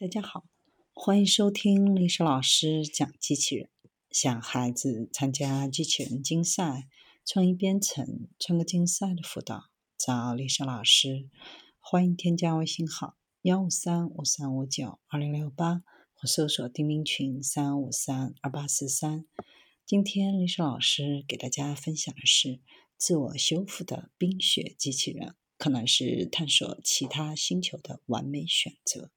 大家好，欢迎收听历史老师讲机器人。想孩子参加机器人竞赛、创意编程、创客竞赛的辅导，找历史老师。欢迎添加微信号幺五三五三五九二零六八，或搜索钉钉群三五三二八四三。今天历史老师给大家分享的是自我修复的冰雪机器人，可能是探索其他星球的完美选择。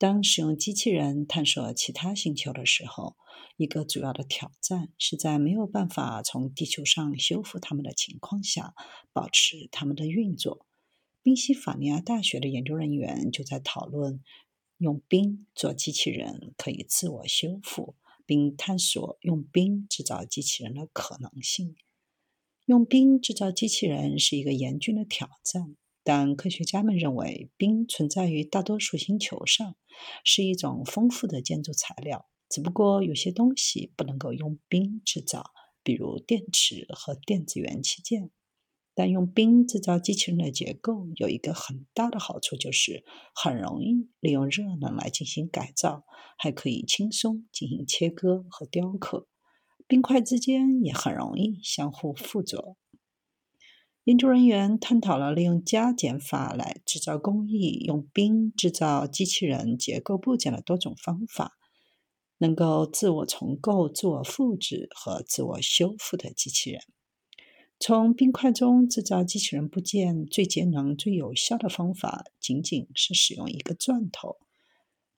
当使用机器人探索其他星球的时候，一个主要的挑战是在没有办法从地球上修复它们的情况下，保持它们的运作。宾夕法尼亚大学的研究人员就在讨论用冰做机器人可以自我修复，并探索用冰制造机器人的可能性。用冰制造机器人是一个严峻的挑战。但科学家们认为，冰存在于大多数星球上，是一种丰富的建筑材料。只不过有些东西不能够用冰制造，比如电池和电子元器件。但用冰制造机器人的结构有一个很大的好处，就是很容易利用热能来进行改造，还可以轻松进行切割和雕刻。冰块之间也很容易相互附着。研究人员探讨了利用加减法来制造工艺、用冰制造机器人结构部件的多种方法，能够自我重构、自我复制和自我修复的机器人。从冰块中制造机器人部件最节能、最有效的方法，仅仅是使用一个钻头。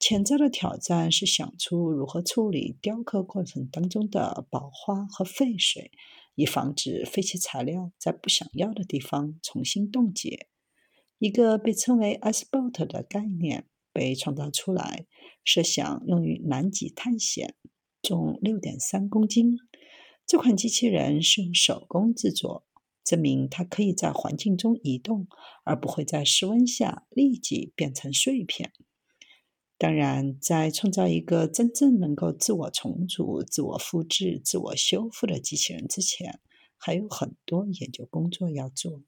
潜在的挑战是想出如何处理雕刻过程当中的宝花和废水。以防止废弃材料在不想要的地方重新冻结。一个被称为 Icebot 的概念被创造出来，设想用于南极探险，重六点三公斤。这款机器人是用手工制作，证明它可以在环境中移动，而不会在室温下立即变成碎片。当然，在创造一个真正能够自我重组、自我复制、自我修复的机器人之前，还有很多研究工作要做。